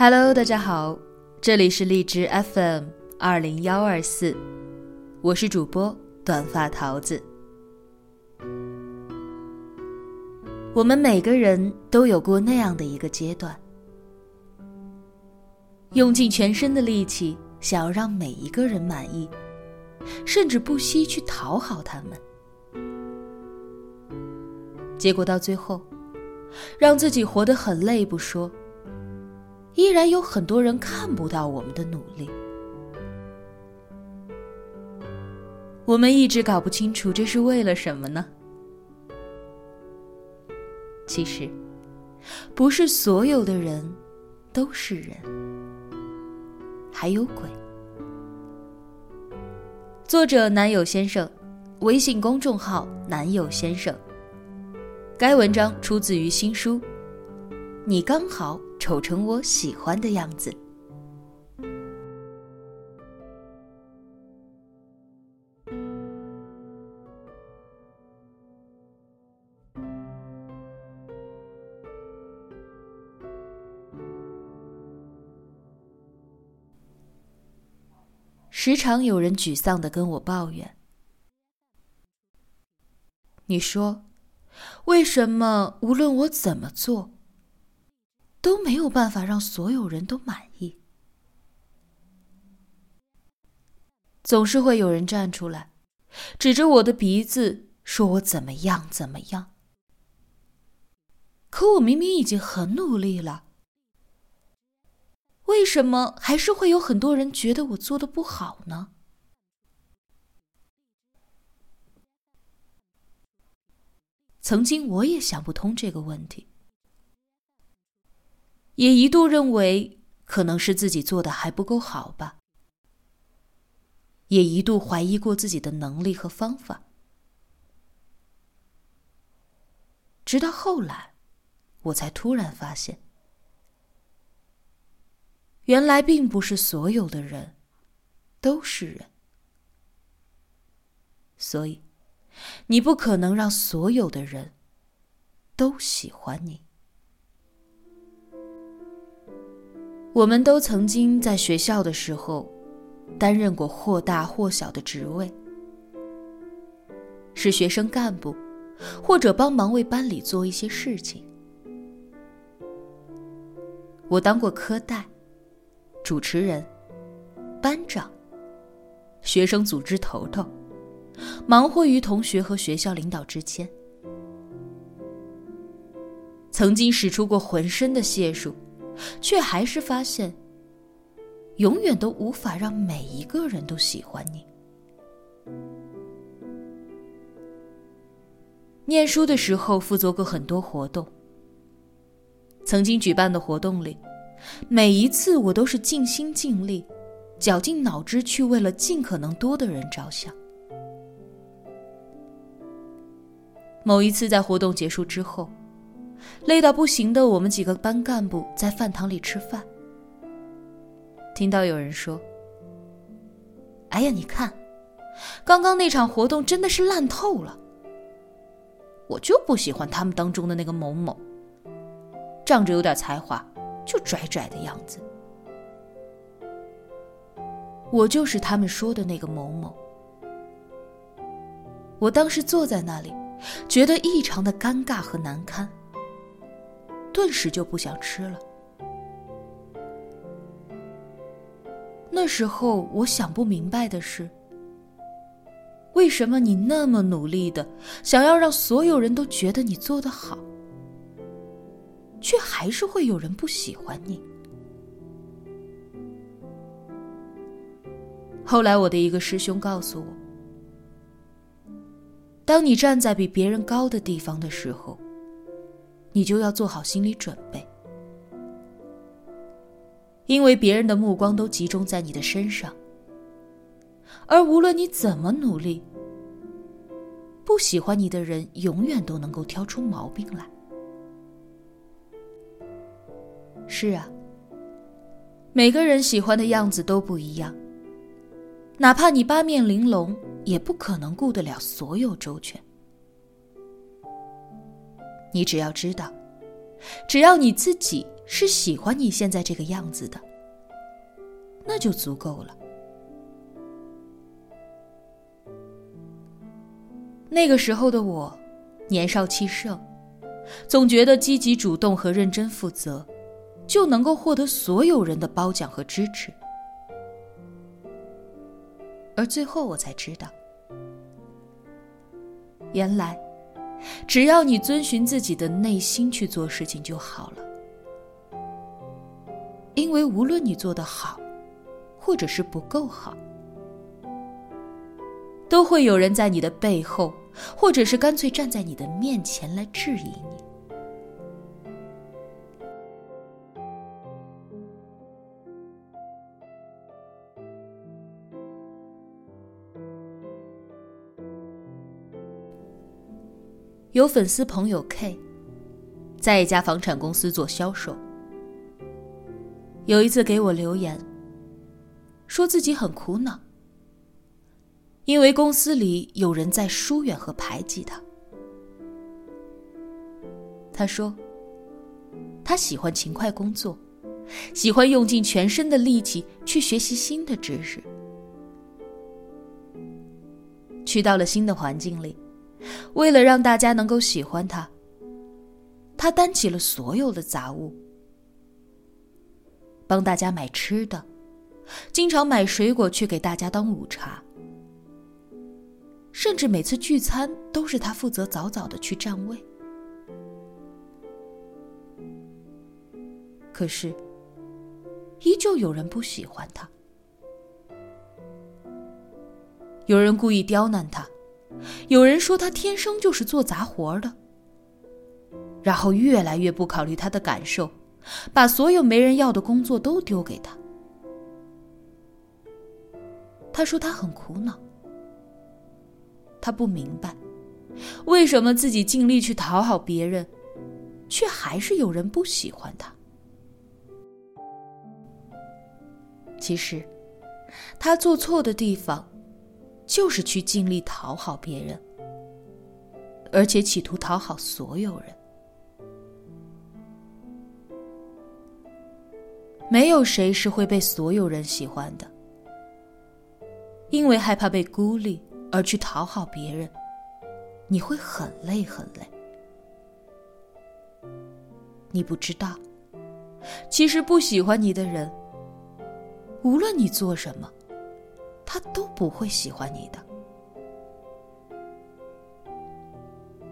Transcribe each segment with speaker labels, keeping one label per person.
Speaker 1: Hello，大家好，这里是荔枝 FM 二零幺二四，我是主播短发桃子。我们每个人都有过那样的一个阶段，用尽全身的力气想要让每一个人满意，甚至不惜去讨好他们，结果到最后，让自己活得很累不说。依然有很多人看不到我们的努力，我们一直搞不清楚这是为了什么呢？其实，不是所有的人都是人，还有鬼。作者男友先生，微信公众号男友先生。该文章出自于新书。你刚好丑成我喜欢的样子。时常有人沮丧的跟我抱怨：“你说，为什么无论我怎么做？”都没有办法让所有人都满意，总是会有人站出来，指着我的鼻子说我怎么样怎么样。可我明明已经很努力了，为什么还是会有很多人觉得我做的不好呢？曾经我也想不通这个问题。也一度认为可能是自己做的还不够好吧，也一度怀疑过自己的能力和方法，直到后来，我才突然发现，原来并不是所有的人都是人，所以你不可能让所有的人都喜欢你。我们都曾经在学校的时候，担任过或大或小的职位，是学生干部，或者帮忙为班里做一些事情。我当过科代、主持人、班长、学生组织头头，忙活于同学和学校领导之间，曾经使出过浑身的解数。却还是发现，永远都无法让每一个人都喜欢你。念书的时候，负责过很多活动。曾经举办的活动里，每一次我都是尽心尽力，绞尽脑汁去为了尽可能多的人着想。某一次在活动结束之后。累到不行的我们几个班干部在饭堂里吃饭，听到有人说：“哎呀，你看，刚刚那场活动真的是烂透了。我就不喜欢他们当中的那个某某，仗着有点才华，就拽拽的样子。我就是他们说的那个某某。我当时坐在那里，觉得异常的尴尬和难堪。”顿时就不想吃了。那时候我想不明白的是，为什么你那么努力的想要让所有人都觉得你做的好，却还是会有人不喜欢你？后来我的一个师兄告诉我，当你站在比别人高的地方的时候。你就要做好心理准备，因为别人的目光都集中在你的身上，而无论你怎么努力，不喜欢你的人永远都能够挑出毛病来。是啊，每个人喜欢的样子都不一样，哪怕你八面玲珑，也不可能顾得了所有周全。你只要知道，只要你自己是喜欢你现在这个样子的，那就足够了。那个时候的我，年少气盛，总觉得积极主动和认真负责，就能够获得所有人的褒奖和支持。而最后，我才知道，原来，只要你遵循自己的内心去做事情就好了。因为无论你做的好，或者是不够好，都会有人在你的背后，或者是干脆站在你的面前来质疑。有粉丝朋友 K，在一家房产公司做销售。有一次给我留言，说自己很苦恼，因为公司里有人在疏远和排挤他。他说，他喜欢勤快工作，喜欢用尽全身的力气去学习新的知识，去到了新的环境里，为了让大家能够喜欢他，他担起了所有的杂物。帮大家买吃的，经常买水果去给大家当午茶，甚至每次聚餐都是他负责早早的去占位。可是，依旧有人不喜欢他，有人故意刁难他，有人说他天生就是做杂活的，然后越来越不考虑他的感受。把所有没人要的工作都丢给他。他说他很苦恼，他不明白，为什么自己尽力去讨好别人，却还是有人不喜欢他。其实，他做错的地方，就是去尽力讨好别人，而且企图讨好所有人。没有谁是会被所有人喜欢的，因为害怕被孤立而去讨好别人，你会很累很累。你不知道，其实不喜欢你的人，无论你做什么，他都不会喜欢你的。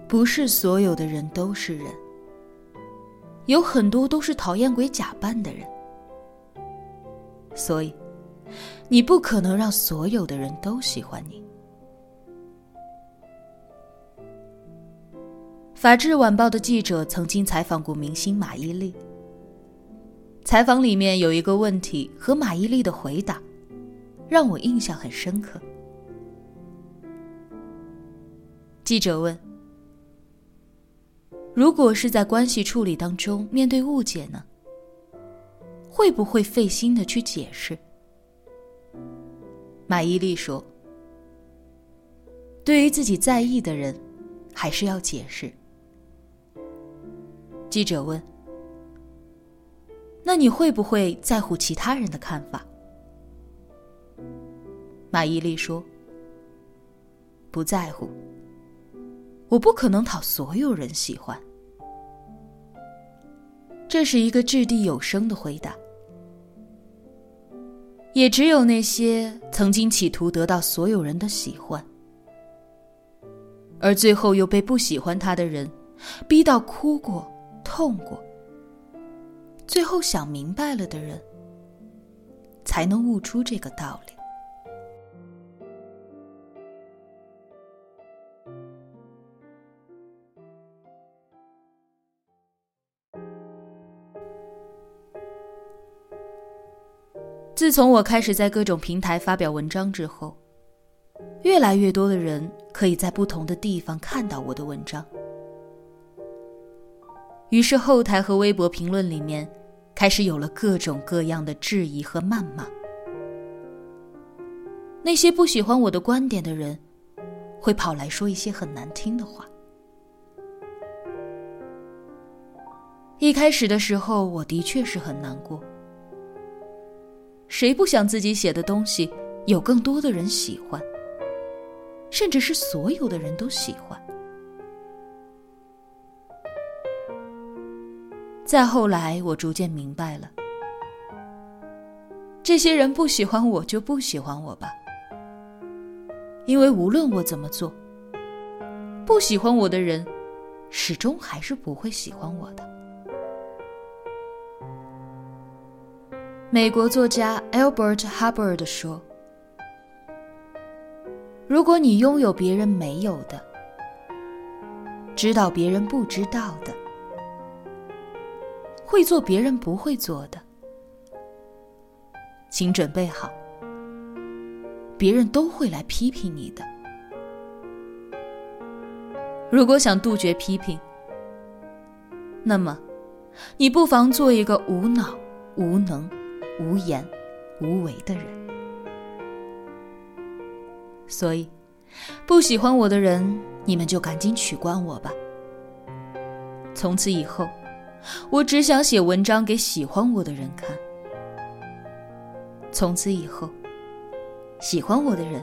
Speaker 1: 不是所有的人都是人，有很多都是讨厌鬼假扮的人。所以，你不可能让所有的人都喜欢你。法制晚报的记者曾经采访过明星马伊琍，采访里面有一个问题和马伊琍的回答，让我印象很深刻。记者问：“如果是在关系处理当中面对误解呢？”会不会费心的去解释？马伊琍说：“对于自己在意的人，还是要解释。”记者问：“那你会不会在乎其他人的看法？”马伊琍说：“不在乎。我不可能讨所有人喜欢。”这是一个掷地有声的回答。也只有那些曾经企图得到所有人的喜欢，而最后又被不喜欢他的人逼到哭过、痛过，最后想明白了的人，才能悟出这个道理。自从我开始在各种平台发表文章之后，越来越多的人可以在不同的地方看到我的文章。于是后台和微博评论里面，开始有了各种各样的质疑和谩骂。那些不喜欢我的观点的人，会跑来说一些很难听的话。一开始的时候，我的确是很难过。谁不想自己写的东西有更多的人喜欢，甚至是所有的人都喜欢？再后来，我逐渐明白了，这些人不喜欢我就不喜欢我吧，因为无论我怎么做，不喜欢我的人，始终还是不会喜欢我的。美国作家 Albert Hubbard 说：“如果你拥有别人没有的，知道别人不知道的，会做别人不会做的，请准备好，别人都会来批评你的。如果想杜绝批评，那么你不妨做一个无脑、无能。”无言、无为的人，所以不喜欢我的人，你们就赶紧取关我吧。从此以后，我只想写文章给喜欢我的人看。从此以后，喜欢我的人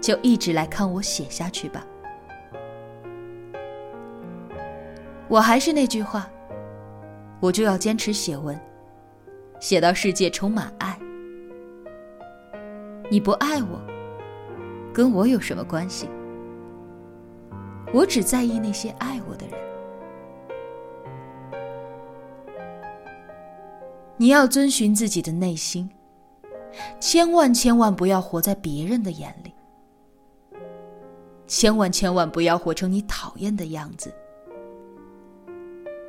Speaker 1: 就一直来看我写下去吧。我还是那句话，我就要坚持写文。写到世界充满爱，你不爱我，跟我有什么关系？我只在意那些爱我的人。你要遵循自己的内心，千万千万不要活在别人的眼里，千万千万不要活成你讨厌的样子，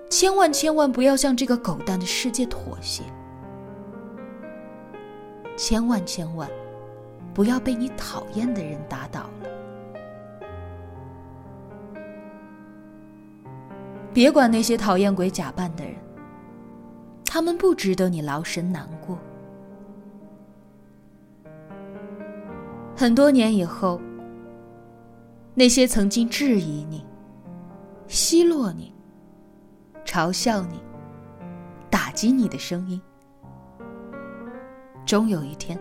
Speaker 1: 千万千万不要向这个狗蛋的世界妥协。千万千万，不要被你讨厌的人打倒了。别管那些讨厌鬼假扮的人，他们不值得你劳神难过。很多年以后，那些曾经质疑你、奚落你、嘲笑你、打击你的声音。终有一天，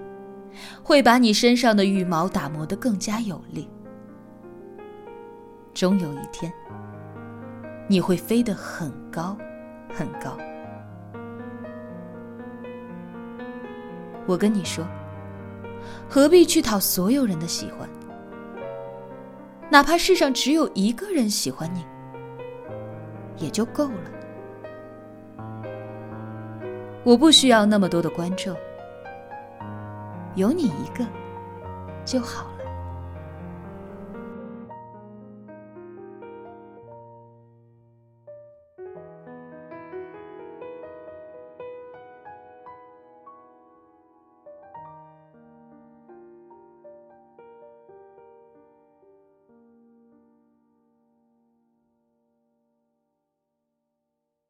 Speaker 1: 会把你身上的羽毛打磨得更加有力。终有一天，你会飞得很高，很高。我跟你说，何必去讨所有人的喜欢？哪怕世上只有一个人喜欢你，也就够了。我不需要那么多的观众。有你一个就好了。